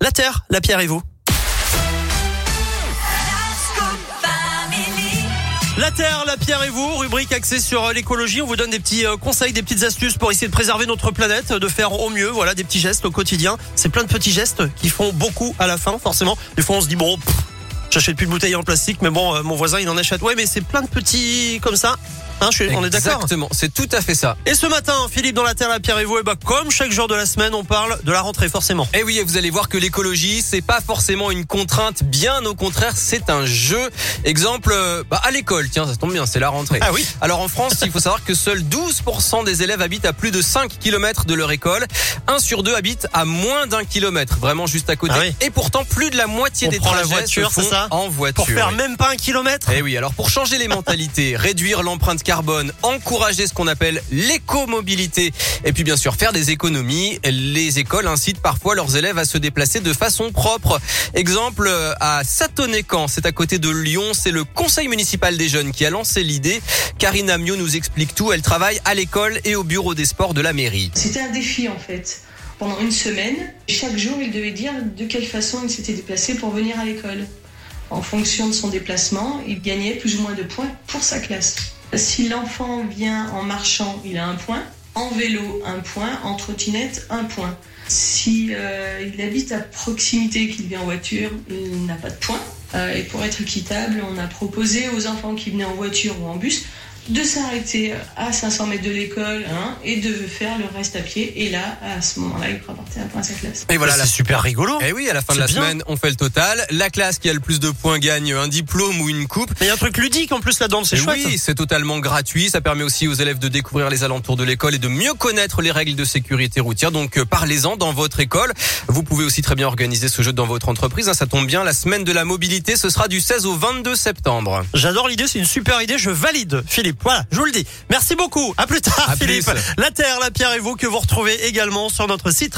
La terre, la pierre et vous. La Terre, la pierre et vous, rubrique axée sur euh, l'écologie. On vous donne des petits euh, conseils, des petites astuces pour essayer de préserver notre planète, de faire au mieux. Voilà, des petits gestes au quotidien. C'est plein de petits gestes qui font beaucoup à la fin, forcément. Des fois, on se dit, bon, j'achète plus de bouteilles en plastique, mais bon, euh, mon voisin, il en achète. Ouais, mais c'est plein de petits comme ça. Hein, je suis, on est d'accord Exactement, c'est tout à fait ça. Et ce matin, Philippe, dans la Terre, la pierre et vous, et bah, comme chaque jour de la semaine, on parle de la rentrée, forcément. Et oui, et vous allez voir que l'écologie, c'est pas forcément une contrainte, bien au contraire, c'est un jeu. Exemple, euh, bah, à l'école, tiens, ça tombe bien, c'est la rentrée. Ah oui. Alors en France, il faut savoir que seuls 12% des élèves habitent à plus de 5 km de leur école. Un sur deux habite à moins d'un kilomètre, vraiment juste à côté. Ah oui. Et pourtant, plus de la moitié On des prend la trajets voiture, se c'est font ça en voiture. Pour faire oui. même pas un kilomètre. Eh oui, alors pour changer les mentalités, réduire l'empreinte carbone, encourager ce qu'on appelle l'écomobilité et puis bien sûr faire des économies, les écoles incitent parfois leurs élèves à se déplacer de façon propre. Exemple à Satonnet-Camp, c'est à côté de Lyon, c'est le conseil municipal des jeunes qui a lancé l'idée. Karine Amiot nous explique tout, elle travaille à l'école et au bureau des sports de la mairie. C'était un défi en fait. Pendant une semaine, chaque jour, il devait dire de quelle façon il s'était déplacé pour venir à l'école. En fonction de son déplacement, il gagnait plus ou moins de points pour sa classe. Si l'enfant vient en marchant, il a un point. En vélo, un point. En trottinette, un point. Si euh, il habite à proximité qu'il vient en voiture, il n'a pas de point. Euh, et pour être équitable, on a proposé aux enfants qui venaient en voiture ou en bus de s'arrêter à 500 mètres de l'école hein, et de faire le reste à pied. Et là, à ce moment-là, il un point à sa classe. Et voilà, c'est la super rigolo. Eh oui, à la fin de C'est la bien. semaine, on fait le total. La classe qui a le plus de points gagne un diplôme ou une coupe. Mais il y a un truc ludique en plus là-dedans, c'est Et chouette. Oui, c'est totalement gratuit. Ça permet aussi aux élèves de découvrir les alentours de l'école et de mieux connaître les règles de sécurité routière. Donc euh, parlez-en dans votre école. Vous pouvez aussi très bien organiser ce jeu dans votre entreprise. hein. Ça tombe bien, la semaine de la mobilité, ce sera du 16 au 22 septembre. J'adore l'idée, c'est une super idée, je valide, Philippe. Voilà, je vous le dis. Merci beaucoup. À plus tard, À Philippe. plus. La Terre, la pierre et vous que vous retrouvez également sur notre site